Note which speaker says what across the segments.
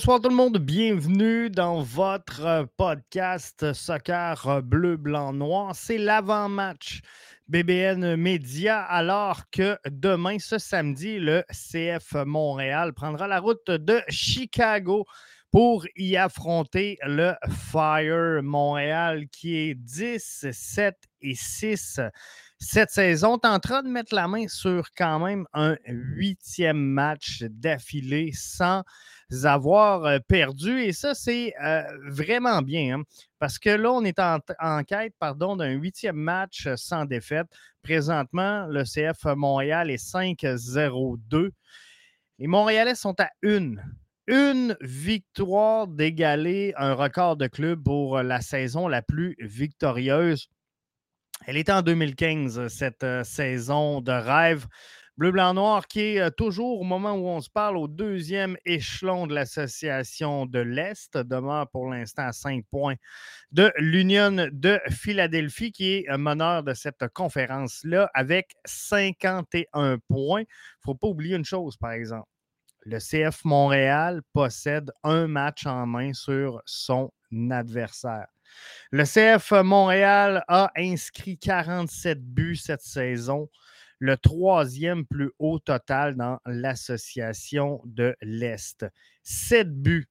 Speaker 1: Bonsoir tout le monde, bienvenue dans votre euh, podcast Soccer Bleu, Blanc, Noir. C'est l'avant-match BBN Média alors que demain, ce samedi, le CF Montréal prendra la route de Chicago pour y affronter le Fire Montréal qui est 10, 7 et 6 cette saison. Tu en train de mettre la main sur quand même un huitième match d'affilée sans avoir euh, perdu. Et ça, c'est euh, vraiment bien. Hein, parce que là, on est en, quête pardon, d'un huitième match sans défaite. Présentement, le CF Montréal est 5-0-2. Les Montréalais sont à une. Une victoire d'égaler un record de club pour la saison la plus victorieuse. Elle était en 2015, cette euh, saison de rêve. Bleu, blanc, noir, qui est euh, toujours, au moment où on se parle, au deuxième échelon de l'association de l'Est, demeure pour l'instant à 5 points de l'Union de Philadelphie, qui est euh, meneur de cette conférence-là, avec 51 points. Il ne faut pas oublier une chose, par exemple. Le CF Montréal possède un match en main sur son adversaire. Le CF Montréal a inscrit 47 buts cette saison le troisième plus haut total dans l'association de l'Est. Sept buts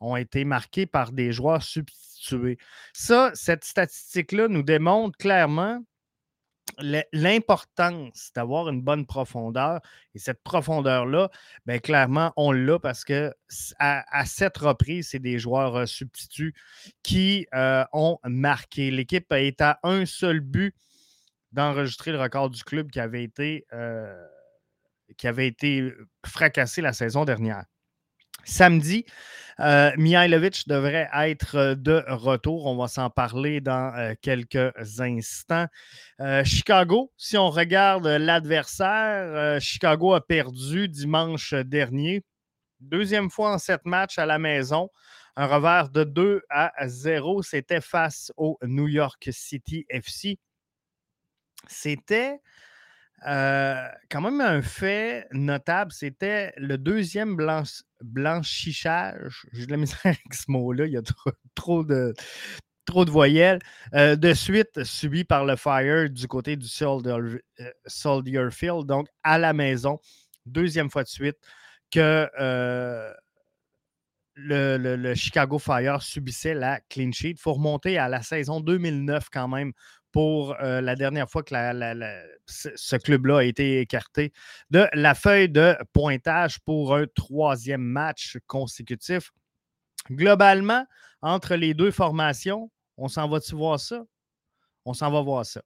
Speaker 1: ont été marqués par des joueurs substitués. Ça, cette statistique-là nous démontre clairement l'importance d'avoir une bonne profondeur. Et cette profondeur-là, bien, clairement, on l'a parce que à, sept reprises, c'est des joueurs euh, substituts qui euh, ont marqué. L'équipe est à un seul but d'enregistrer le record du club qui avait été, euh, été fracassé la saison dernière. Samedi, euh, Mihailovic devrait être de retour. On va s'en parler dans euh, quelques instants. Euh, Chicago, si on regarde l'adversaire, Chicago a perdu dimanche dernier. Deuxième fois en sept matchs à la maison. Un revers de 2 à 0. C'était face au New York City FC c'était quand même un fait notable. C'était le deuxième blanchissage. J'ai de la avec ce mot-là. Il y a trop, de, trop de voyelles. de suite subi par le Fire du côté du Soldier, Field, donc à la maison. Deuxième fois de suite que le, le, Chicago Fire subissait la clean sheet. Il faut remonter à la saison 2009 quand même pour euh, la dernière fois que ce club-là a été écarté de la feuille de pointage pour un troisième match consécutif. Globalement, entre les deux formations, on s'en va-tu voir ça? On s'en va voir ça.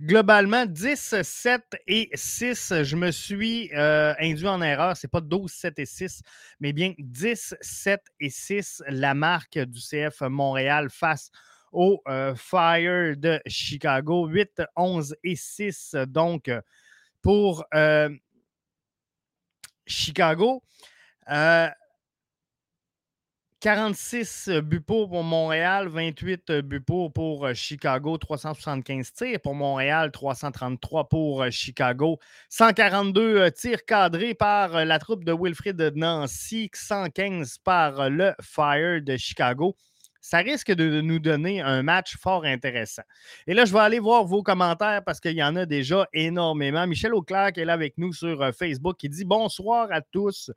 Speaker 1: Globalement, 10, 7 et 6, je me suis euh, induit en erreur. Ce n'est pas 12, 7 et 6, mais bien 10, 7 et 6, la marque du CF Montréal face au euh, Fire de Chicago. 8, 11 et 6 donc pour euh, Chicago. 46 buts pour Montréal, 28 buts pour euh, Chicago, 375 tirs pour Montréal, 333 pour Chicago, 142 tirs cadrés par la troupe de Wilfrid Nancy, 115 par le Fire de Chicago ça risque de nous donner un match fort intéressant. Et là, je vais aller voir vos commentaires parce qu'il y en a déjà énormément. Michel Auclair qui est là avec nous sur euh, Facebook qui dit bonsoir à tous.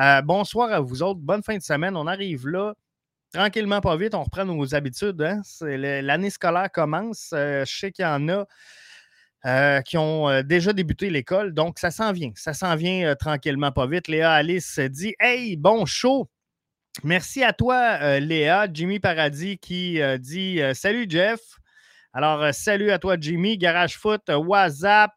Speaker 1: Euh, bonsoir à vous autres. Bonne fin de semaine. On arrive là. Tranquillement, pas vite, on reprend nos habitudes. Hein. L'année scolaire commence. Euh, je sais qu'il y en a qui ont déjà débuté l'école. Donc, ça s'en vient. Ça s'en vient tranquillement, pas vite. Léa Alice dit Hey, bon show. Merci à toi, euh, Léa. Jimmy Paradis qui euh, dit euh, Salut, Jeff. Alors, salut à toi, Jimmy. Garage Foot, WhatsApp.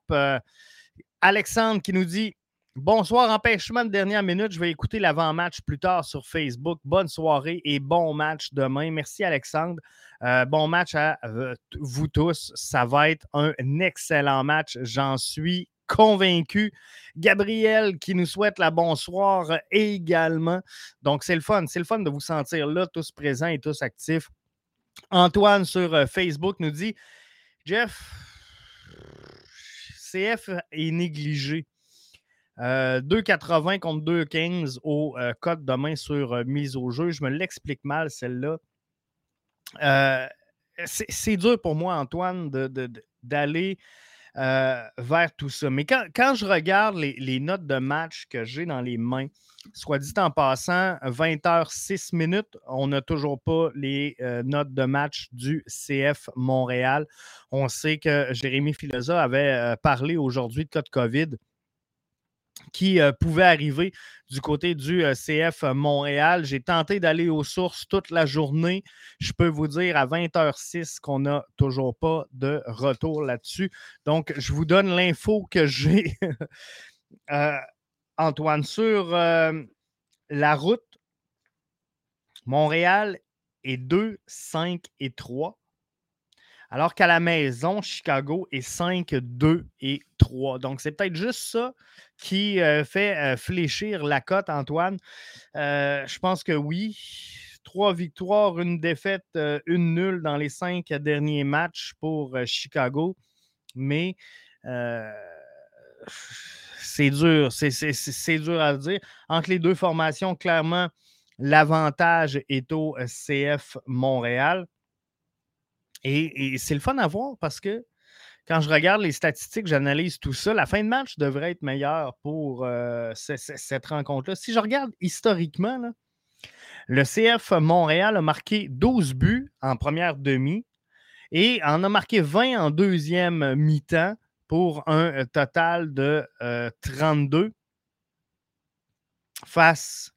Speaker 1: Alexandre qui nous dit Bonsoir, empêchement de dernière minute. Je vais écouter l'avant-match plus tard sur Facebook. Bonne soirée et bon match demain. Merci, Alexandre. bon match à vous tous. Ça va être un excellent match, j'en suis convaincu. Gabriel qui nous souhaite la bonsoir également. Donc, c'est le fun. C'est le fun de vous sentir là, tous présents et tous actifs. Antoine sur euh, Facebook nous dit Jeff, CF est négligé. 2,80 contre 2,15 au code demain sur mise au jeu. Je me l'explique mal, celle-là. c'est dur pour moi, Antoine, d'aller vers tout ça. Mais quand, je regarde les, notes de match que j'ai dans les mains, soit dit en passant, 20h 6 minutes, on n'a toujours pas les notes de match du CF Montréal. On sait que Jérémy Filosa avait parlé aujourd'hui de cas de COVID qui euh, pouvait arriver du côté du euh, CF Montréal. J'ai tenté d'aller aux sources toute la journée. Je peux vous dire à 20h06 qu'on n'a toujours pas de retour là-dessus. Donc, je vous donne l'info que j'ai, euh, Antoine, sur la route. Montréal est 2, 5 et 3. Alors qu'à la maison, Chicago est 5, 2 et 3. Donc, c'est peut-être juste ça qui euh, fait euh, fléchir la cote, Antoine. Euh, je pense que oui. Trois victoires, une défaite, une nulle dans les cinq derniers matchs pour Chicago. Mais c'est dur, c'est dur à dire. Entre les deux formations, clairement, l'avantage est au CF Montréal. Et, c'est le fun à voir parce que quand je regarde les statistiques, j'analyse tout ça, la fin de match devrait être meilleure pour euh, cette rencontre-là. Si je regarde historiquement, le CF Montréal a marqué 12 buts en première demi et en a marqué 20 en deuxième mi-temps pour un euh, total de 32 euh, face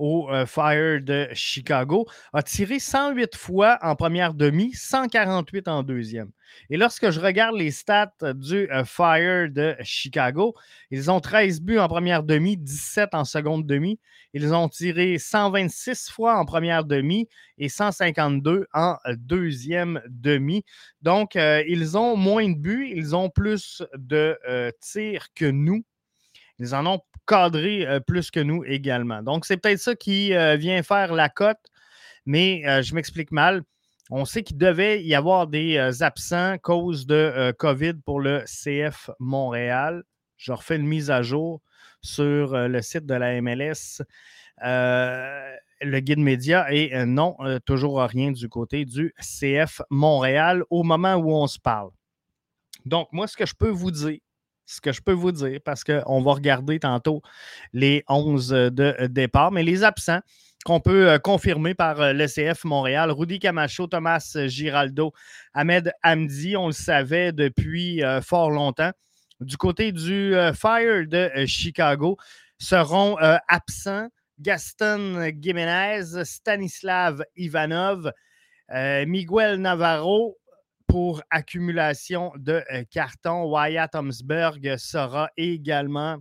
Speaker 1: au euh, Fire de Chicago, a tiré 108 fois en première demi, 148 en deuxième. Et lorsque je regarde les stats du euh, Fire de Chicago, ils ont 13 buts en première demi, 17 en seconde demi. Ils ont tiré 126 fois en première demi et 152 en deuxième demi. Donc, euh, ils ont moins de buts, ils ont plus de tirs que nous. Ils en ont cadré euh, plus que nous également. Donc, c'est peut-être ça qui euh, vient faire la cote, mais euh, je m'explique mal. On sait qu'il devait y avoir des absents cause de COVID pour le CF Montréal. Je refais une mise à jour sur le site de la MLS, le guide média, et non, toujours rien du côté du CF Montréal au moment où on se parle. Donc, moi, ce que je peux vous dire, ce que je peux vous dire, parce qu'on va regarder tantôt les 11 de départ, mais les absents qu'on peut euh, confirmer par euh, l'ECF Montréal, Rudy Camacho, Thomas Giraldo, Ahmed Hamdi, on le savait depuis euh, fort longtemps. Du côté du Fire de Chicago, seront absents Gaston Jiménez, Stanislav Ivanov, Miguel Navarro, pour accumulation de euh, cartons. Wyatt Homsberg sera également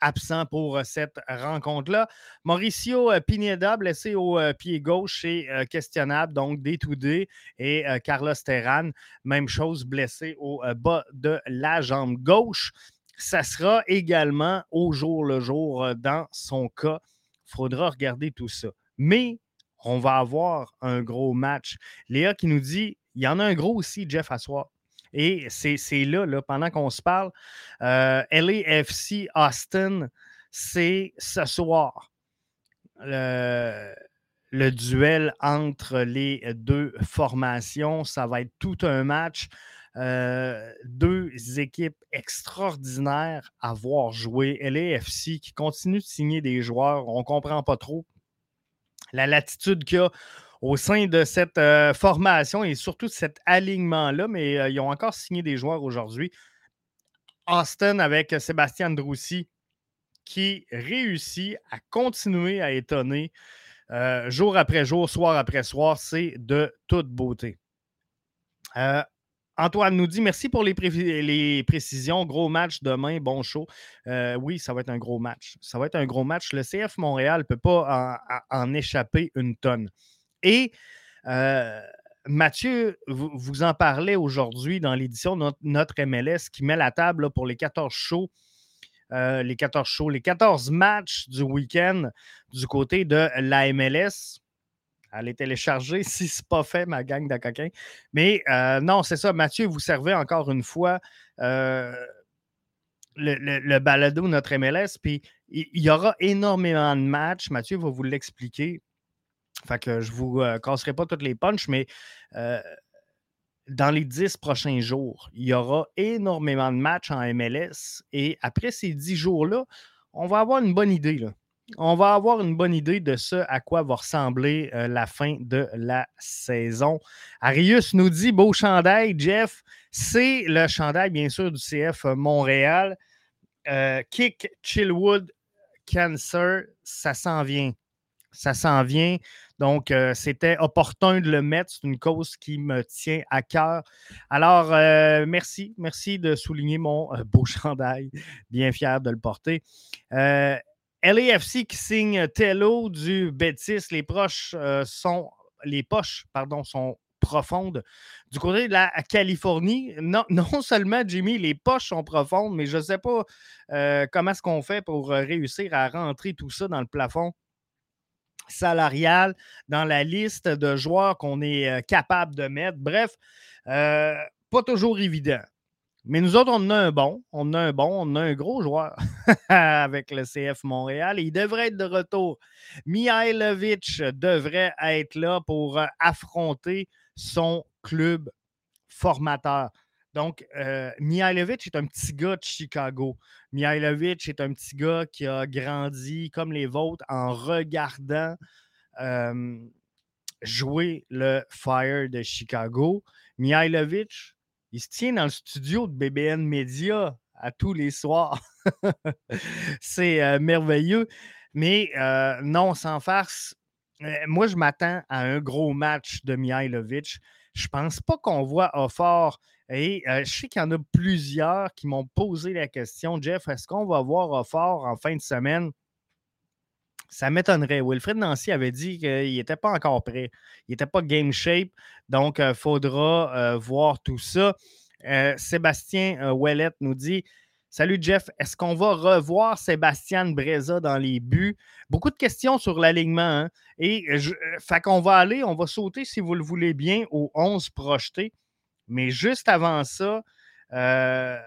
Speaker 1: absent pour euh, cette rencontre-là. Mauricio euh, Pineda, blessé au pied gauche, est questionnable, donc D2D. Et Carlos Terran, même chose, blessé au bas de la jambe gauche. Ça sera également au jour le jour dans son cas. Il faudra regarder tout ça. Mais on va avoir un gros match. Léa qui nous dit il y en a un gros aussi, Jeff, à. Et c'est là, là, pendant qu'on se parle, euh, LAFC Austin, c'est ce soir. Le, duel entre les deux formations. Ça va être tout un match. Euh, deux équipes extraordinaires à voir jouer. LAFC qui continue de signer des joueurs. On ne comprend pas trop la latitude qu'il y a au sein de cette euh, formation et surtout de cet alignement-là, mais euh, ils ont encore signé des joueurs aujourd'hui. Austin avec Sébastien Droussi qui réussit à continuer à étonner euh, jour après jour, soir après soir. C'est de toute beauté. Antoine nous dit merci pour les, les, précisions. Gros match demain, bon show. oui, ça va être un gros match. Ça va être un gros match. Le CF Montréal ne peut pas en, échapper une tonne. Et Mathieu, vous, en parlez aujourd'hui dans l'édition notre, MLS qui met la table pour les 14 shows. les 14 shows, les 14 matchs du week-end du côté de la MLS. Allez télécharger si ce n'est pas fait, ma gang de coquins. Mais non, c'est ça, Mathieu, vous servez encore une fois le, balado notre MLS. Puis il y, aura énormément de matchs. Mathieu va vous l'expliquer. Fait que je ne vous casserai pas toutes les punches, mais dans les dix prochains jours, il y aura énormément de matchs en MLS. Et après ces dix jours-là, on va avoir une bonne idée. On va avoir une bonne idée de ce à quoi va ressembler euh, la fin de la saison. Arius nous dit beau chandail, Jeff. C'est le chandail, bien sûr, du CF Montréal. Euh, Kick, Chillwood, Cancer, ça s'en vient. Ça s'en vient. Donc, euh, c'était opportun de le mettre. C'est une cause qui me tient à cœur. Alors, euh, merci. Merci de souligner mon euh, beau chandail. Bien fier de le porter. LAFC qui signe Tello du Betis. Les proches sont. Les poches, pardon, sont profondes. Du côté de la Californie, non, non seulement, Jimmy, les poches sont profondes, mais je ne sais pas comment est-ce qu'on fait pour réussir à rentrer tout ça dans le plafond? Salariale dans la liste de joueurs qu'on est euh, capable de mettre. Bref, euh, pas toujours évident. Mais nous autres, on a un bon, on a un bon, on a un gros joueur avec le CF Montréal et il devrait être de retour. Mihailovic devrait être là pour euh, affronter son club formateur. Donc, euh, Mihailovic est un petit gars de Chicago. Mihailovic est un petit gars qui a grandi comme les vôtres en regardant jouer le Fire de Chicago. Mihailovic, il se tient dans le studio de BBN Media à tous les soirs. C'est euh, merveilleux. Mais euh, non, sans farce, moi, je m'attends à un gros match de Mihailovic. Je ne pense pas qu'on voit Offort et je sais qu'il y en a plusieurs qui m'ont posé la question, Jeff, est-ce qu'on va voir fort en fin de semaine? Ça m'étonnerait. Wilfred Nancy avait dit qu'il n'était pas encore prêt. Il n'était pas game shape. Donc, il faudra voir tout ça. Sébastien Ouellet nous dit Salut Jeff, est-ce qu'on va revoir Sébastien Breza dans les buts? Beaucoup de questions sur l'alignement. Hein. Et je, fait qu'on va aller, on va sauter, si vous le voulez bien, aux 11 projetés. Mais juste avant ça, euh,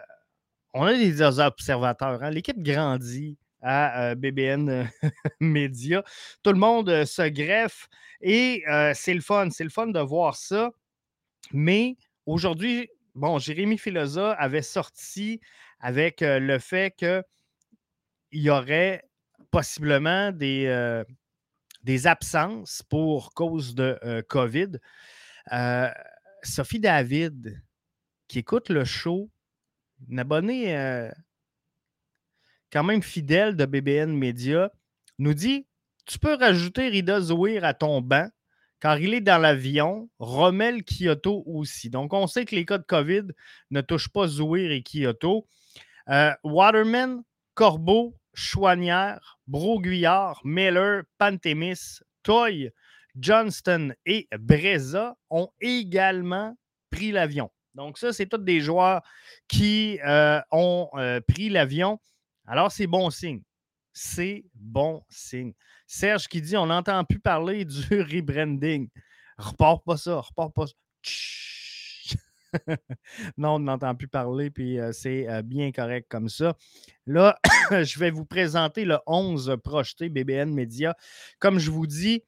Speaker 1: on a des observateurs. Hein. L'équipe grandit à euh, BBN Media. Tout le monde euh, se greffe et c'est le fun. C'est le fun de voir ça. Mais aujourd'hui, bon, Jérémy Filosa avait sorti avec le fait qu'il y aurait possiblement des, des absences pour cause de COVID. Sophie David, qui écoute le show, une abonnée euh, quand même fidèle de BBN Media, nous dit Tu peux rajouter Rida Zouir à ton banc car il est dans l'avion, Rommel Kyoto aussi. Donc, on sait que les cas de COVID ne touchent pas Zouir et Kyoto. Euh, Waterman, Corbeau, Chouanière, Broguillard, Miller, Pantémis, Toy, Johnston et Breza ont également pris l'avion. Donc, ça, c'est tous des joueurs qui euh, ont euh, pris l'avion. Alors, c'est bon signe. C'est bon signe. Serge qui dit on n'entend plus parler du rebranding. Repars pas ça, repars pas ça. non, on n'entend plus parler, puis euh, c'est bien correct comme ça. Là, je vais vous présenter le 11 projeté BBN Media. Comme je vous dis,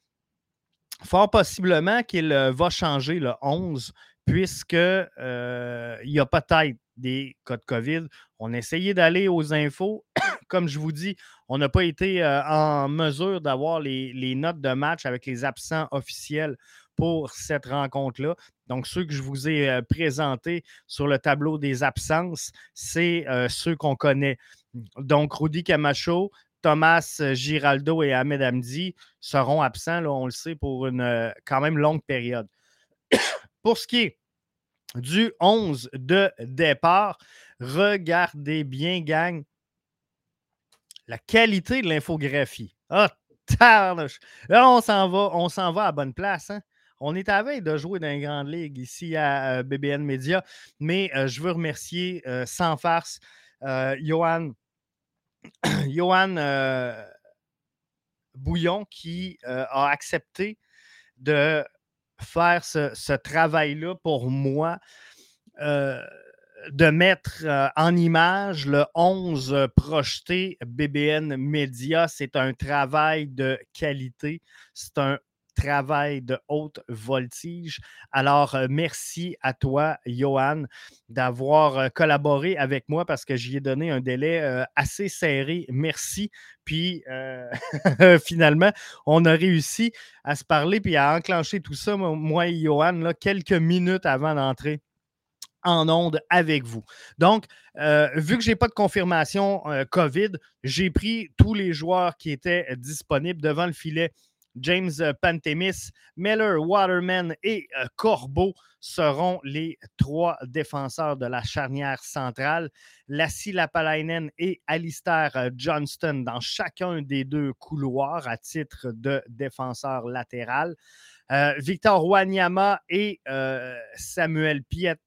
Speaker 1: fort possiblement qu'il euh, va changer le 11 puisque euh, y a peut-être des cas de COVID. On a essayé d'aller aux infos. Comme je vous dis, on n'a pas été euh, en mesure d'avoir les, notes de match avec les absents officiels pour cette rencontre-là. Donc, ceux que je vous ai présentés sur le tableau des absences, c'est ceux qu'on connaît. Donc, Rudy Camacho, Thomas euh, Giraldo et Ahmed Hamdi seront absents, là, on le sait, pour une euh, quand même longue période. pour ce qui est du 11 de départ, regardez bien, gang, la qualité de l'infographie. Ah, Là, on s'en va, on s'en va à bonne place. Hein. On est à veille de jouer dans les grandes ligues ici à euh, BBN Media, mais je veux remercier sans farce Johan Johan euh, Bouillon qui euh, a accepté de faire ce, travail-là pour moi. Euh, de mettre en image le 11 projeté BBN Media. C'est un travail de qualité. C'est un travail de haute voltige. Alors, euh, merci à toi, Johan, d'avoir euh, collaboré avec moi parce que j'y ai donné un délai euh, assez serré. Merci. Puis, finalement, on a réussi à se parler puis à enclencher tout ça, moi et Johan, quelques minutes avant d'entrer en onde avec vous. Donc, vu que je n'ai pas de confirmation COVID, j'ai pris tous les joueurs qui étaient disponibles devant le filet James euh, Pantemis, Miller, Waterman et euh, Corbeau seront les trois défenseurs de la charnière centrale. Lassie Lapalainen et Alistair euh, Johnston dans chacun des deux couloirs à titre de défenseur latéral. Victor Wanyama et Samuel Piet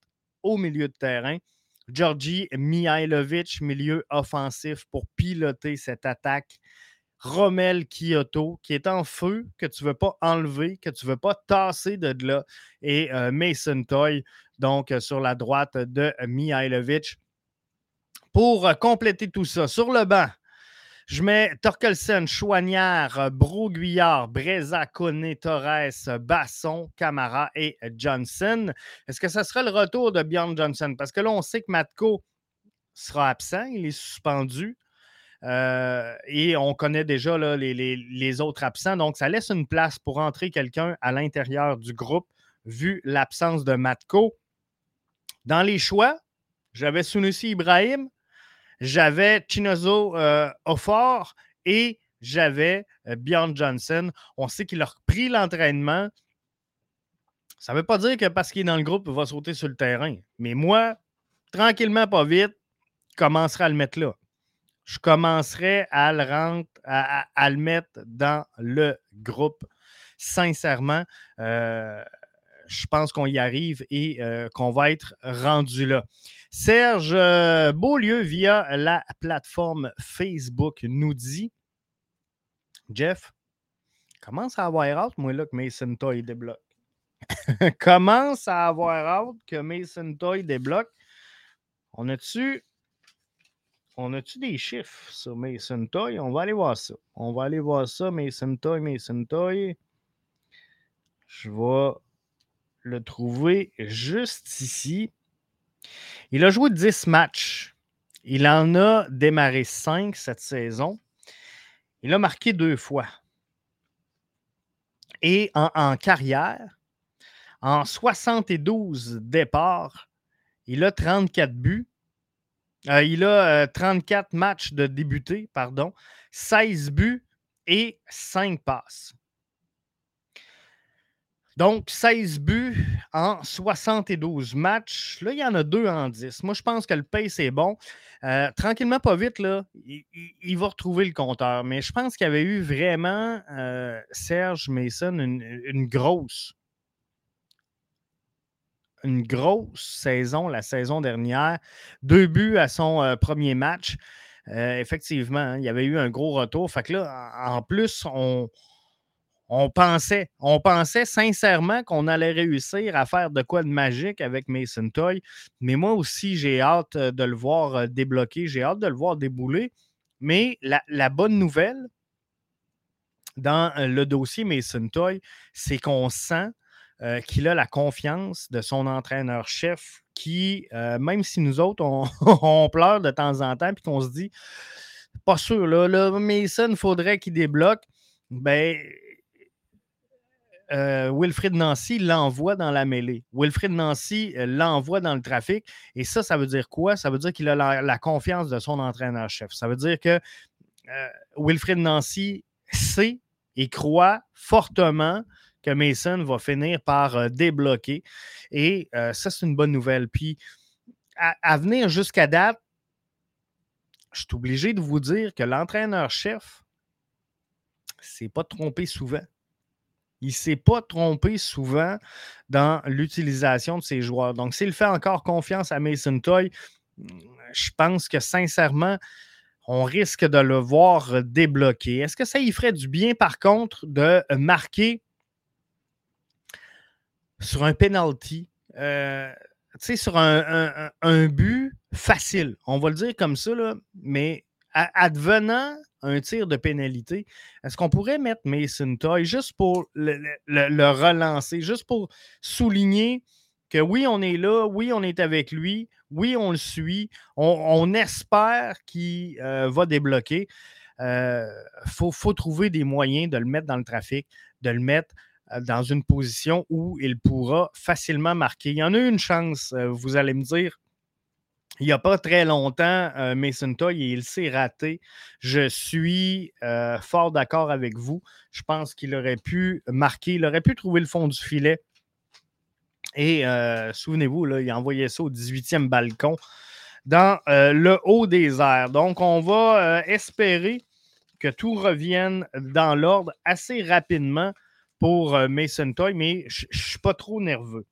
Speaker 1: au milieu de terrain. Georgi Mihailovic, milieu offensif pour piloter cette attaque Rommel Kyoto, qui est en feu, que tu ne veux pas enlever, que tu ne veux pas tasser de là, et euh, Mason Toy, donc euh, sur la droite de Mihailovic. Pour euh, compléter tout ça, sur le banc, je mets Torkelsen, Chouanière, Broguillard, Breza, Kone, Torres, Basson, Camara et Johnson. Est-ce que ce sera le retour de Bjorn Johnson? Parce que là, on sait que Matko sera absent, il est suspendu. Euh, et on connaît déjà les, autres absents. Donc, ça laisse une place pour entrer quelqu'un à l'intérieur du groupe, vu l'absence de Matko. Dans les choix, j'avais Sunusi Ibrahim, j'avais Chinozo euh, et j'avais euh, Bjorn Johnson. On sait qu'il a repris l'entraînement. Ça ne veut pas dire que parce qu'il est dans le groupe, il va sauter sur le terrain. Mais moi, tranquillement, pas vite, commencerai à le mettre là je commencerai à le, mettre dans le groupe. Sincèrement, euh, je pense qu'on y arrive et euh, qu'on va être rendu là. Serge euh, Beaulieu, via la plateforme Facebook, nous dit Jeff, commence à avoir hâte, moi, là, que Mason Toy débloque. commence à avoir hâte que Mason Toy débloque. On a-tu on a-tu des chiffres sur Mason Toy? On va aller voir ça. On va aller voir ça, Mason Toy, Mason Toy. Je vais le trouver juste ici. Il a joué 10 matchs. Il en a démarré 5 cette saison. Il a marqué deux fois. Et en, en carrière, en 72 départs, il a 34 buts euh, il a 34 euh, matchs de débuté, pardon, 16 buts et 5 passes. Donc, 16 buts en 72 matchs. Là, il y en a deux en 10. Moi, je pense que le pace est bon. Euh, tranquillement, pas vite, là, il, va retrouver le compteur. Mais je pense qu'il y avait eu vraiment, Serge Mason, une grosse une grosse saison la saison dernière. Deux buts à son euh, premier match. Euh, effectivement, hein, il y avait eu un gros retour. Fait que là, en plus, on, pensait, on pensait sincèrement qu'on allait réussir à faire de quoi de magique avec Mason Toy. Mais moi aussi, j'ai hâte euh, de le voir débloquer. J'ai hâte de le voir débouler. Mais la, la bonne nouvelle dans le dossier Mason Toy, c'est qu'on sent euh, qu'il a la confiance de son entraîneur-chef qui, euh, même si nous autres, on, pleure de temps en temps puis qu'on se dit, pas sûr, là, là Mason, faudrait qu'il débloque, ben, euh, Wilfrid Nancy l'envoie dans la mêlée. Wilfrid Nancy l'envoie dans le trafic. Et ça, ça veut dire quoi? Ça veut dire qu'il a la, confiance de son entraîneur-chef. Ça veut dire que Wilfrid Nancy sait et croit fortement que Mason va finir par euh, débloquer. Et euh, ça, c'est une bonne nouvelle. Puis, à, venir jusqu'à date, je suis obligé de vous dire que l'entraîneur-chef ne s'est pas trompé souvent. Il ne s'est pas trompé souvent dans l'utilisation de ses joueurs. Donc, s'il fait encore confiance à Mason Toy, je pense que sincèrement, on risque de le voir débloquer. Est-ce que ça y ferait du bien, par contre, de marquer sur un penalty. Euh, sur un, but facile, on va le dire comme ça, là, mais advenant un tir de pénalité, est-ce qu'on pourrait mettre Mason Toy juste pour le, relancer, juste pour souligner que oui, on est là, oui, on est avec lui, oui, on le suit, on, espère qu'il euh, va débloquer. Il euh, faut, trouver des moyens de le mettre dans le trafic, de le mettre dans une position où il pourra facilement marquer. Il y en a une chance, vous allez me dire, il n'y a pas très longtemps, Mason Toy, il s'est raté. Je suis fort d'accord avec vous. Je pense qu'il aurait pu marquer, il aurait pu trouver le fond du filet. Et souvenez-vous, il a envoyé ça au 18e balcon dans le haut des airs. Donc, on va espérer que tout revienne dans l'ordre assez rapidement pour Mason Toy, mais je ne suis pas trop nerveux.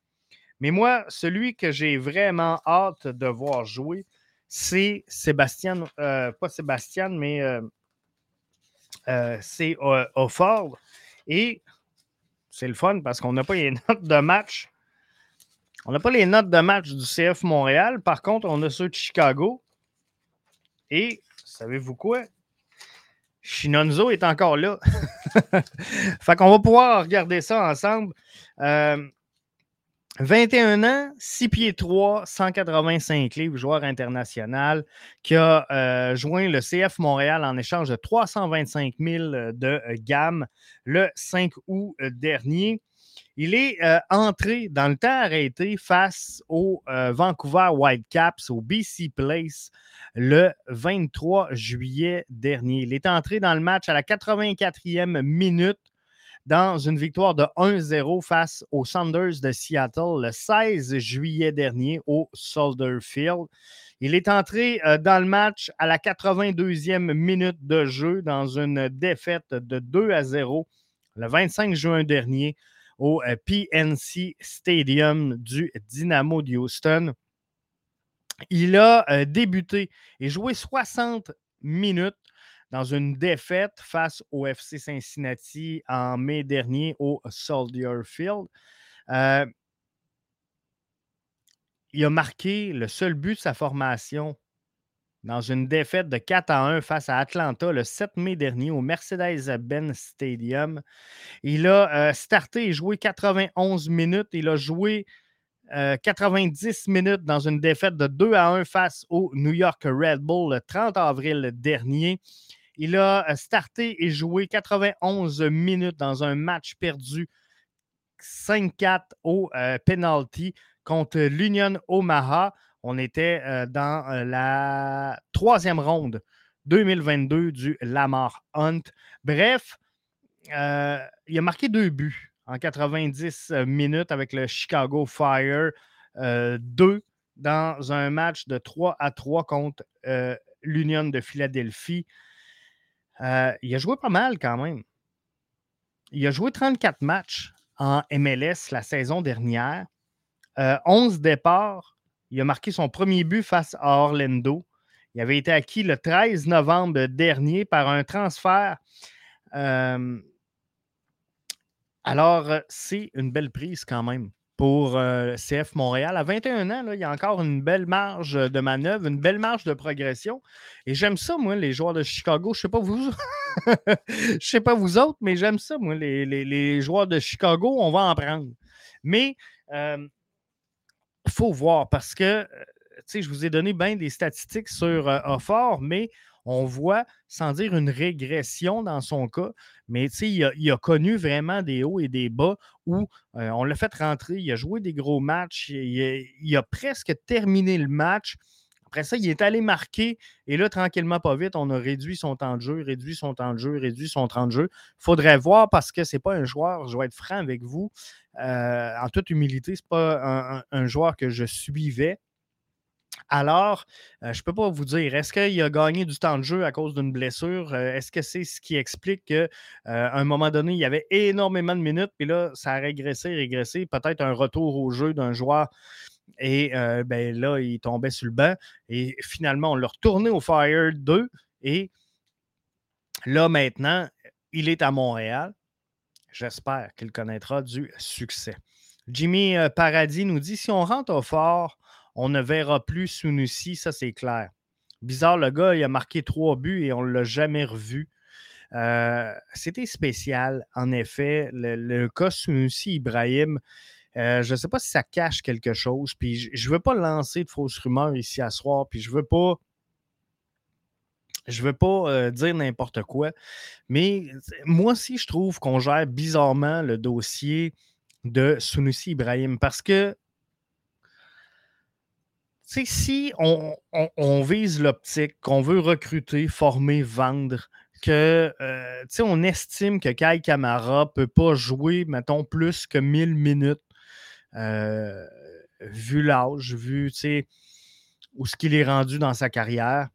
Speaker 1: Mais moi, celui que j'ai vraiment hâte de voir jouer, c'est Sébastien, euh, pas Sébastien, mais euh, euh, c'est Offord. Et c'est le fun parce qu'on n'a pas les notes de match. On n'a pas les notes de match du CF Montréal. Par contre, on a ceux de Chicago. Et savez-vous quoi? Shinonzo est encore là. fait qu'on va pouvoir regarder ça ensemble. 21 ans, 6 pieds 3, 185 livres, joueur international, qui a euh, joint le CF Montréal en échange de 325 000 de euh, gamme le 5 août euh, dernier. Il est entré dans le temps arrêté face au Vancouver Whitecaps au BC Place le 23 juillet dernier. Il est entré dans le match à la 84e minute dans une victoire de 1-0 face aux Saunders de Seattle le 16 juillet dernier au Soldier Field. Il est entré euh, dans le match à la 82e minute de jeu dans une défaite de 2 à 0 le 25 juin dernier au euh, PNC Stadium du Dynamo de Houston. Il a euh, débuté et joué 60 minutes dans une défaite face au FC Cincinnati en mai dernier au Soldier Field. Euh, il a marqué le seul but de sa formation dans une défaite de 4 à 1 face à Atlanta le 7 mai dernier au Mercedes-Benz Stadium. Il a euh, starté et joué 91 minutes. Il a joué 90 euh, minutes dans une défaite de 2 à 1 face au New York Red Bull le 30 avril dernier. Il a euh, starté et joué 91 minutes dans un match perdu 5-4 au euh, penalty contre l'Union Omaha. On était euh, dans la troisième ronde 2022 du Lamar Hunt. Bref, il a marqué deux buts en 90 minutes avec le Chicago Fire 2 dans un match de 3 à 3 contre l'Union de Philadelphie. Euh, il a joué pas mal quand même. Il a joué 34 matchs en MLS la saison dernière. 11 euh, départs. Il a marqué son premier but face à Orlando. Il avait été acquis le 13 novembre dernier par un transfert. Euh, alors, c'est une belle prise quand même pour euh, CF Montréal. À 21 ans, il y a encore une belle marge de manœuvre, une belle marge de progression. Et j'aime ça, moi, les joueurs de Chicago. Je ne sais pas vous. Je sais pas vous autres, mais j'aime ça, moi, les, joueurs de Chicago, on va en prendre. Mais euh, faut voir parce que, euh, je vous ai donné bien des statistiques sur Offort, mais on voit, sans dire une régression dans son cas, mais il a, il a connu vraiment des hauts et des bas où euh, on l'a fait rentrer, il a joué des gros matchs, il a, presque terminé le match. Après ça, il est allé marquer et là, tranquillement, pas vite, on a réduit son temps de jeu, réduit son temps de jeu, réduit son temps de jeu. Il faudrait voir parce que ce n'est pas un joueur, je vais être franc avec vous, euh, en toute humilité, ce n'est pas un, joueur que je suivais. Alors, euh, je ne peux pas vous dire, est-ce qu'il a gagné du temps de jeu à cause d'une blessure? Euh, est-ce que c'est ce qui explique qu'à un moment donné, il y avait énormément de minutes, puis là, ça a régressé, régressé, peut-être un retour au jeu d'un joueur. Et ben là, il tombait sur le banc. Et finalement, on l'a retourné au Fire 2. Et là, maintenant, il est à Montréal. J'espère qu'il connaîtra du succès. Jimmy Paradis nous dit si on rentre au fort, on ne verra plus Sunusi, ça c'est clair. Bizarre, le gars, il a marqué trois buts et on ne l'a jamais revu. C'était spécial, en effet. Le, cas Sunusi Ibrahim, je ne sais pas si ça cache quelque chose. Puis je ne veux pas lancer de fausses rumeurs ici à soir. Puis je ne veux pas je veux pas euh, dire n'importe quoi, mais moi aussi, je trouve qu'on gère bizarrement le dossier de Sunusi Ibrahim parce que si on, vise l'optique, qu'on veut recruter, former, vendre, que euh, on estime que Kai Kamara ne peut pas jouer, mettons, plus que 1000 minutes, euh, vu l'âge, vu où ce qu'il est rendu dans sa carrière,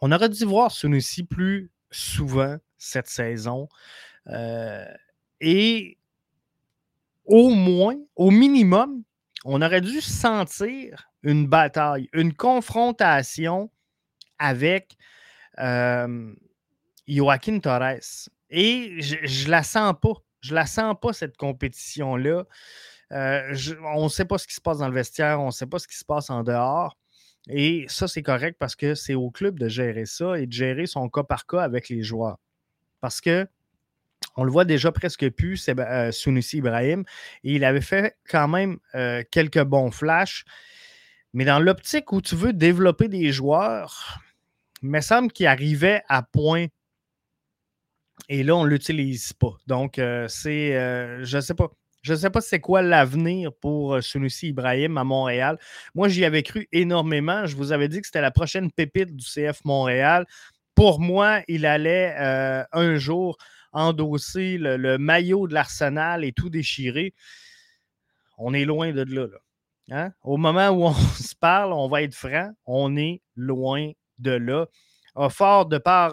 Speaker 1: on aurait dû voir Sunusi plus souvent cette saison. Euh, et au moins, au minimum, on aurait dû sentir une bataille, une confrontation avec euh, Joaquin Torres. Et je, ne la sens pas. Je la sens pas, cette compétition-là. Euh, on ne sait pas ce qui se passe dans le vestiaire, on ne sait pas ce qui se passe en dehors. Et ça, c'est correct parce que c'est au club de gérer ça et de gérer son cas par cas avec les joueurs. Parce que on le voit déjà presque plus, c'est euh, Ibrahim. Et il avait fait quand même euh, quelques bons flashs. Mais dans l'optique où tu veux développer des joueurs, il me semble qu'il arrivait à point. Et là, on ne l'utilise pas. Donc, euh, c'est, je ne sais pas. Je ne sais pas c'est quoi l'avenir pour euh, Sunusi Ibrahim à Montréal. Moi, j'y avais cru énormément. Je vous avais dit que c'était la prochaine pépite du CF Montréal. Pour moi, il allait euh, un jour endosser le, maillot de l'Arsenal et tout déchirer. On est loin de là. Hein? Au moment où on se parle, on va être franc, on est loin de là. Fort de par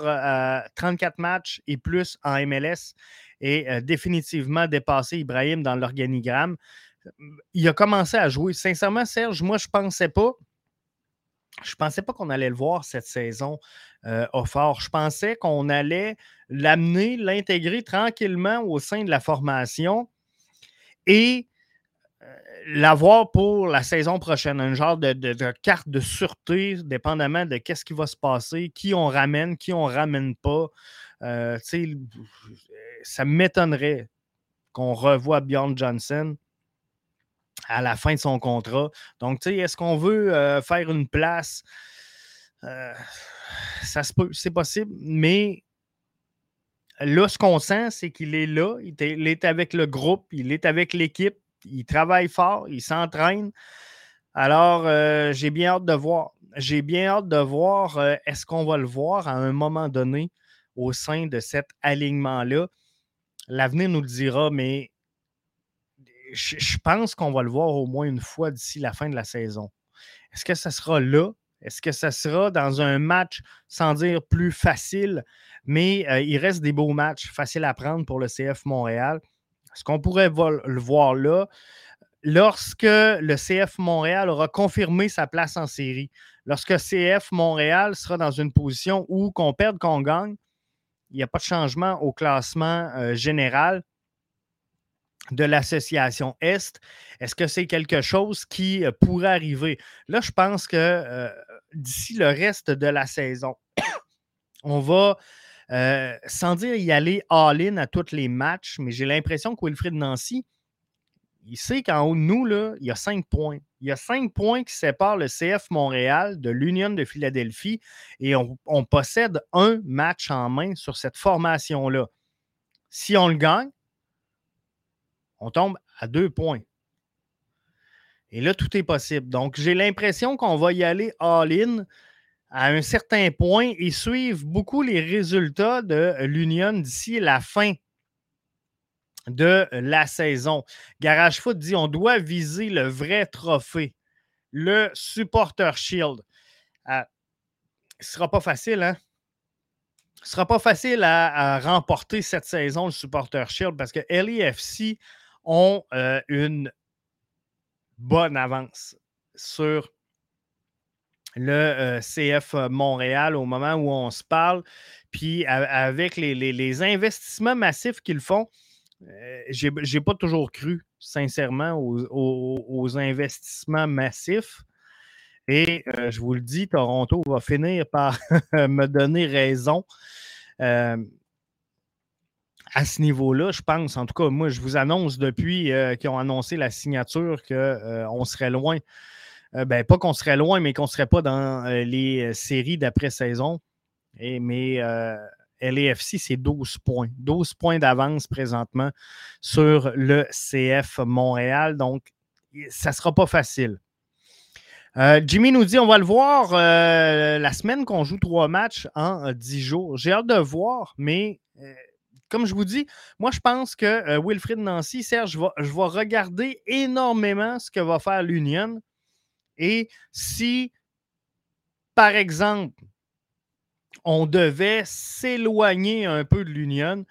Speaker 1: 34 euh, matchs et plus en MLS, et euh, définitivement dépassé Ibrahim dans l'organigramme. Il a commencé à jouer. Sincèrement, Serge, moi, je ne pensais pas. Je pensais pas qu'on allait le voir cette saison euh, au fort. Je pensais qu'on allait l'amener, l'intégrer tranquillement au sein de la formation et l'avoir pour la saison prochaine. Un genre de, carte de sûreté, dépendamment de qu'est-ce qui va se passer, qui on ramène, qui on ne ramène pas. Euh, ça m'étonnerait qu'on revoie Bjorn Johnson à la fin de son contrat. Donc, est-ce qu'on veut euh, faire une place? Euh, ça se peut, c'est possible, mais là, ce qu'on sent, c'est qu'il est là, il est, avec le groupe, il est avec l'équipe, il travaille fort, il s'entraîne. Alors, j'ai bien hâte de voir. J'ai bien hâte de voir est-ce qu'on va le voir à un moment donné au sein de cet alignement-là? L'avenir nous le dira, mais je, pense qu'on va le voir au moins une fois d'ici la fin de la saison. Est-ce que ça sera là? Est-ce que ça sera dans un match, sans dire plus facile, mais euh, il reste des beaux matchs faciles à prendre pour le CF Montréal? Est-ce qu'on pourrait le voir là? Lorsque le CF Montréal aura confirmé sa place en série, lorsque CF Montréal sera dans une position où qu'on perde, qu'on gagne, il n'y a pas de changement au classement euh, général de l'association Est. Est-ce que c'est quelque chose qui euh, pourrait arriver? Là, je pense que euh, d'ici le reste de la saison, on va, sans dire y aller all-in à tous les matchs, mais j'ai l'impression que Wilfried Nancy, il sait qu'en haut de nous, là, il y a cinq points. Il y a cinq points qui séparent le CF Montréal de l'Union de Philadelphie et on, possède un match en main sur cette formation-là. Si on le gagne, on tombe à deux points. Et là, tout est possible. Donc, j'ai l'impression qu'on va y aller all-in à un certain point et suivre beaucoup les résultats de l'Union d'ici la fin de la saison. Garage Foot dit on doit viser le vrai trophée, le Supporter Shield. Euh, ce ne sera pas facile, hein? Ce ne sera pas facile à, remporter cette saison, le Supporter Shield, parce que LEFC ont euh, une bonne avance sur le euh, CF Montréal au moment où on se parle. Puis avec les investissements massifs qu'ils font, j'ai n'ai pas toujours cru, sincèrement, aux, investissements massifs. Et je vous le dis, Toronto va finir par me donner raison à ce niveau-là, je pense. En tout cas, moi, je vous annonce depuis euh, qu'ils ont annoncé la signature qu'on euh, serait loin. Euh, ben, pas qu'on serait loin, mais qu'on ne serait pas dans les séries d'après-saison. mais LAFC, c'est 12 points. 12 points d'avance présentement sur le CF Montréal. Donc, ça ne sera pas facile. Jimmy nous dit on va le voir la semaine qu'on joue trois matchs en 10 jours. J'ai hâte de voir, mais comme je vous dis, moi, je pense que euh, Wilfrid Nancy, Serge, je vais regarder énormément ce que va faire l'Union. Et si, par exemple, on devait s'éloigner un peu de l'Union,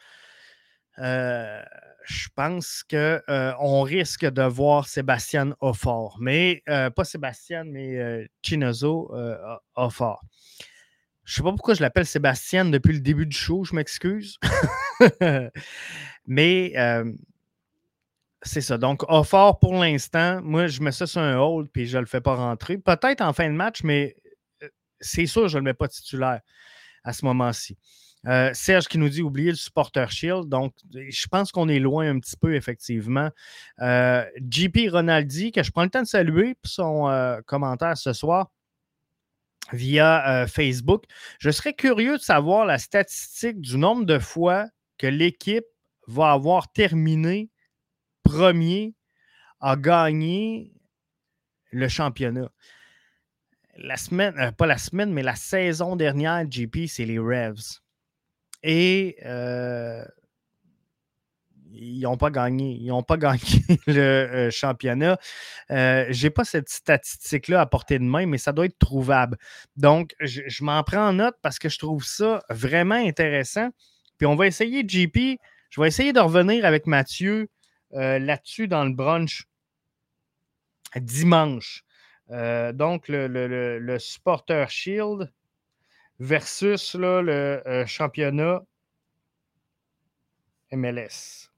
Speaker 1: euh, je pense qu'on euh, risque de voir Sébastien Offort. Mais pas Sébastien, mais Chinozo Offort. Je ne sais pas pourquoi je l'appelle Sébastien depuis le début du show, je m'excuse. Mais euh, c'est ça. Donc, offort pour l'instant, moi, je mets ça sur un hold puis je ne le fais pas rentrer. Peut-être en fin de match, mais euh, c'est sûr, je ne le mets pas titulaire à ce moment-ci. Euh, Serge qui nous dit oublier le supporter shield. Donc, je pense qu'on est loin un petit peu, effectivement. JP Ronaldi, que je prends le temps de saluer pour son commentaire ce soir via euh, Facebook. Je serais curieux de savoir la statistique du nombre de fois que l'équipe va avoir terminé premier à gagner le championnat. La semaine, euh, pas la semaine, mais la saison dernière, JP, c'est les Revs. Et euh, ils n'ont pas gagné. Ils n'ont pas gagné le euh, championnat. Je n'ai pas cette statistique-là à portée de main, mais ça doit être trouvable. Donc, je, m'en prends en note parce que je trouve ça vraiment intéressant. Puis on va essayer, JP, je vais essayer de revenir avec Mathieu euh, là-dessus dans le brunch dimanche. donc, le, Supporter Shield versus le championnat MLS.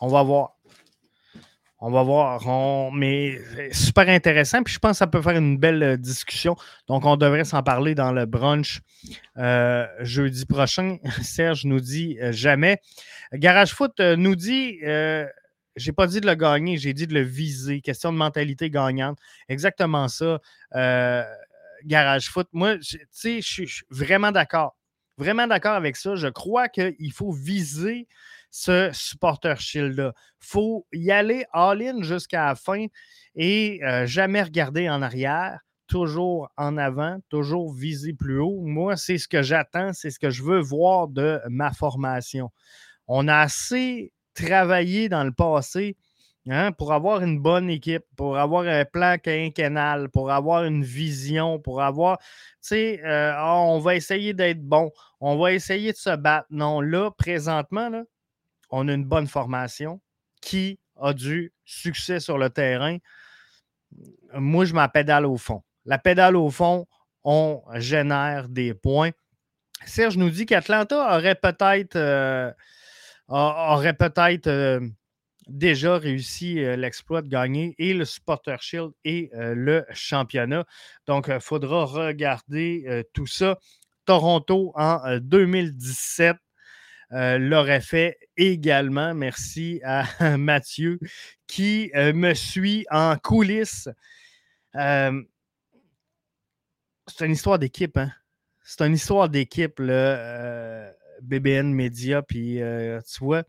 Speaker 1: On va voir. On va voir. Mais super intéressant. Puis je pense que ça peut faire une belle euh, discussion. Donc, on devrait s'en parler dans le brunch euh, jeudi prochain. Serge nous dit euh, jamais. Garage Foot nous dit j'ai pas dit de le gagner, j'ai dit de le viser. Question de mentalité gagnante. Exactement ça. Garage Foot. Moi, tu sais, je suis vraiment d'accord. Vraiment d'accord avec ça. Je crois qu'il faut viser ce supporter shield-là. Il faut y aller all-in jusqu'à la fin et euh, jamais regarder en arrière, toujours en avant, toujours viser plus haut. Moi, c'est ce que j'attends, c'est ce que je veux voir de ma formation. On a assez travaillé dans le passé hein, pour avoir une bonne équipe, pour avoir un plan quinquennal, pour avoir une vision, pour avoir, tu sais, euh, ah, on va essayer d'être bon, on va essayer de se battre. Non, là, présentement, là, on a une bonne formation qui a du succès sur le terrain. Moi, je m'en pédale au fond. La pédale au fond, on génère des points. Serge nous dit qu'Atlanta aurait peut-être euh, aurait peut-être euh, déjà réussi euh, l'exploit de gagner et le Supporter Shield et le championnat. Donc, il faudra regarder tout ça. Toronto en 2017 euh, l'aurait fait également. Merci à Mathieu qui euh, me suit en coulisses. Euh, c'est une histoire d'équipe, hein? C'est une histoire d'équipe, le BBN Media. Puis, tu vois,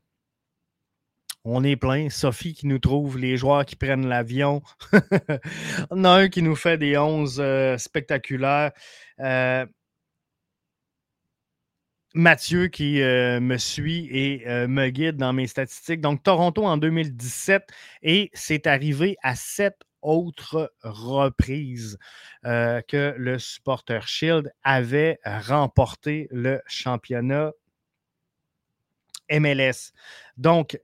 Speaker 1: on est plein. Sophie qui nous trouve, les joueurs qui prennent l'avion. on a un qui nous fait des 11 spectaculaires. Mathieu qui euh, me suit et euh, me guide dans mes statistiques. Donc, Toronto en 2017 et c'est arrivé à sept autres reprises euh, que le Supporter Shield avait remporté le championnat MLS. Donc,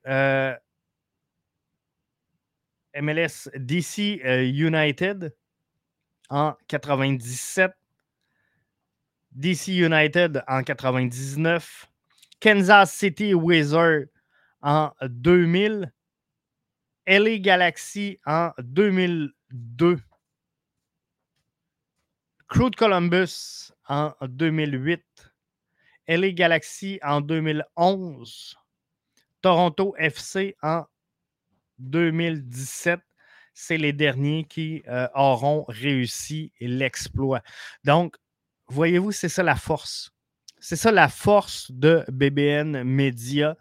Speaker 1: MLS DC United en 97 DC United en 99, Kansas City Wizards en 2000. LA Galaxy en 2002. Crude Columbus en 2008. LA Galaxy en 2011. Toronto FC en 2017 c'est les derniers qui euh, auront réussi l'exploit. Donc, voyez-vous, c'est ça la force. C'est ça la force de BBN Media,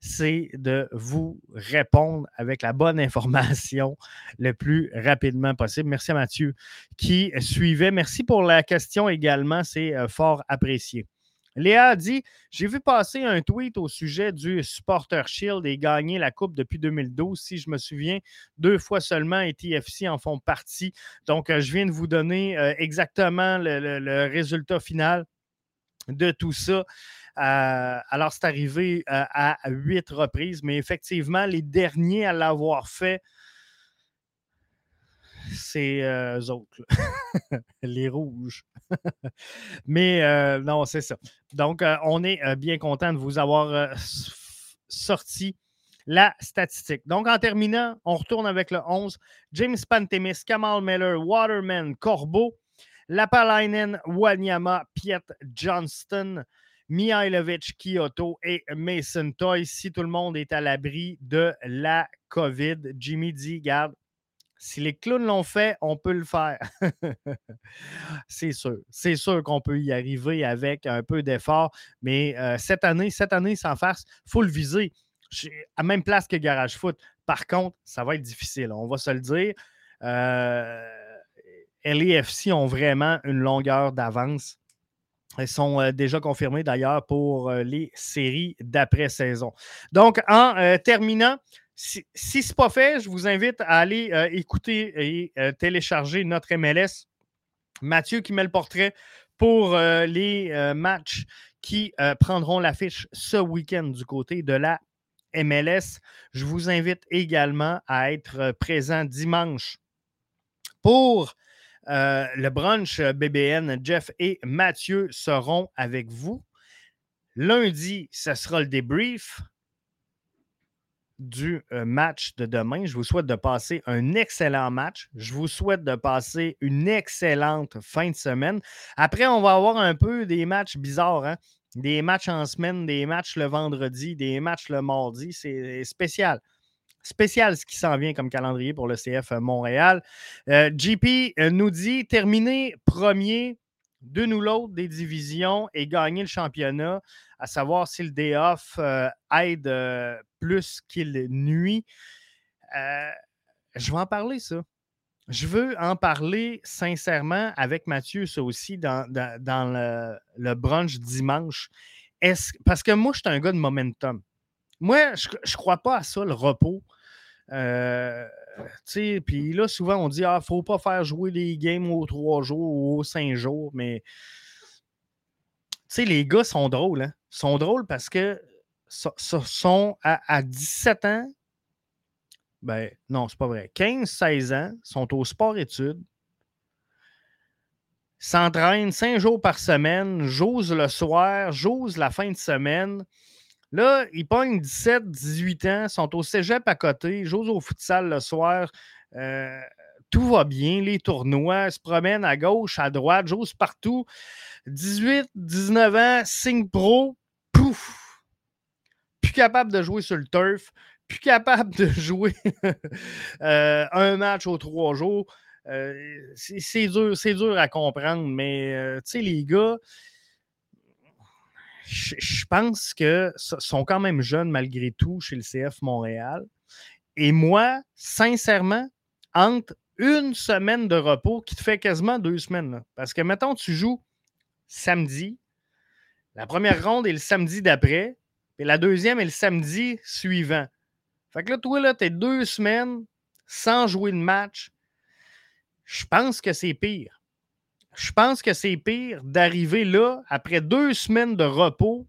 Speaker 1: c'est de vous répondre avec la bonne information le plus rapidement possible. Merci à Mathieu qui suivait. Merci pour la question également, c'est euh, fort apprécié. Léa dit J'ai vu passer un tweet au sujet du Supporter Shield et gagner la Coupe depuis 2012. Si je me souviens, deux fois seulement et TFC en font partie. Donc, euh, je viens de vous donner euh, exactement le, résultat final de tout ça. Euh, alors, c'est arrivé à huit reprises, mais effectivement, les derniers à l'avoir fait, c'est eux autres, les rouges. Mais non, c'est ça. Donc, on est bien content de vous avoir sorti la statistique. Donc, en terminant, on retourne avec le 11. James Pantemis, Kamal Miller, Waterman, Corbeau, Lapalainen, Wanyama, Piet Johnston, Mihailovic, Kyoto et Mason Toy. Si tout le monde est à l'abri de la COVID, Jimmy dit, garde, si les clowns l'ont fait, on peut le faire. c'est sûr. C'est sûr qu'on peut y arriver avec un peu d'effort. Mais euh, cette année, cette année, sans farce, il faut le viser. À même place que Garage Foot. Par contre, ça va être difficile. On va se le dire. Euh, LAFC ont vraiment une longueur d'avance. Elles sont euh, déjà confirmées d'ailleurs pour euh, les séries d'après-saison. Donc, en terminant, si, ce n'est pas fait, je vous invite à aller euh, écouter et euh, télécharger notre MLS. Mathieu qui met le portrait pour euh, les matchs qui prendront l'affiche ce week-end du côté de la MLS. Je vous invite également à être présent dimanche pour le brunch BBN. Jeff et Mathieu seront avec vous. Lundi, ce sera le débrief du euh, match de demain. Je vous souhaite de passer un excellent match. Je vous souhaite de passer une excellente fin de semaine. Après, on va avoir un peu des matchs bizarres. Hein. Des matchs en semaine, des matchs le vendredi, des matchs le mardi. C'est spécial. Spécial ce qui s'en vient comme calendrier pour le CF Montréal. Euh, JP euh, nous dit terminer premier de nous l'autre des divisions et gagner le championnat, à savoir si le day off euh, aide euh, plus qu'il nuit. Euh, je vais en parler, ça. Je veux en parler sincèrement avec Mathieu, ça aussi, dans, le, brunch dimanche. parce que moi, je suis un gars de momentum. Moi, je ne crois pas à ça, le repos. Puis là, souvent, on dit, ah, faut pas faire jouer les games aux trois jours ou aux cinq jours, mais les gars sont drôles. Hein? Ils sont drôles parce que sont à, 17 ans, ben non, c'est pas vrai. 15-16 ans, sont au sport-études, s'entraînent cinq jours par semaine, j'ose le soir, j'ose la fin de semaine. Là, ils pognent 17, 18 ans, sont au cégep à côté, jouent au futsal le soir. Euh, tout va bien, les tournois, se promènent à gauche, à droite, jouent partout. 18, 19 ans, signe pro, pouf! Plus capable de jouer sur le turf, plus capable de jouer euh, un match aux trois jours. Euh, c'est dur, dur à comprendre, mais tu sais, les gars, je, pense que sont quand même jeunes malgré tout chez le CF Montréal. Et moi, sincèrement, entre une semaine de repos qui te fait quasiment deux semaines. Parce que, mettons, tu joues samedi, la première ronde est le samedi d'après, et la deuxième est le samedi suivant. Fait que là, toi, là, t'es deux semaines sans jouer de match. Je pense que c'est pire je pense que c'est pire d'arriver là après deux semaines de repos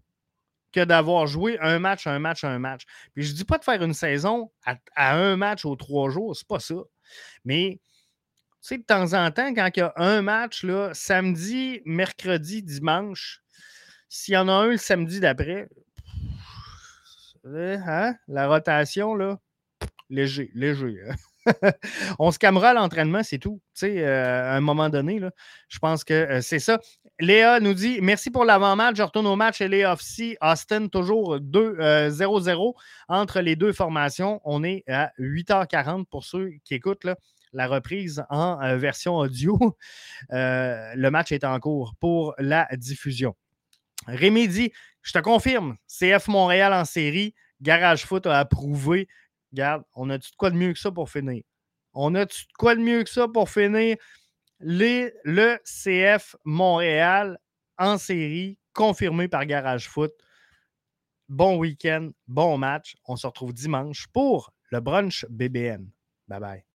Speaker 1: que d'avoir joué un match, un match, un match. Puis je ne dis pas de faire une saison à, un match aux trois jours, c'est pas ça. Mais tu sais, de temps en temps, quand il y a un match, là, samedi, mercredi, dimanche, s'il y en a un le samedi d'après, hein? La rotation, là, léger, léger. Hein. on se camera l'entraînement, c'est tout. Euh, à un moment donné, là, je pense que euh, c'est ça. Léa nous dit Merci pour l'avant-match. Je retourne au match LAFC. Austin, toujours 2-0-0 entre les deux formations. On est à 8h40 pour ceux qui écoutent la reprise en version audio. le match est en cours pour la diffusion. Rémi dit Je te confirme, CF Montréal en série. Garage Foot a approuvé. Regarde, on a-tu de quoi de mieux que ça pour finir? On a-tu de quoi de mieux que ça pour finir? Le CF Montréal en série, confirmé par Garage Foot. Bon week-end, bon match. On se retrouve dimanche pour le brunch BBN. Bye bye.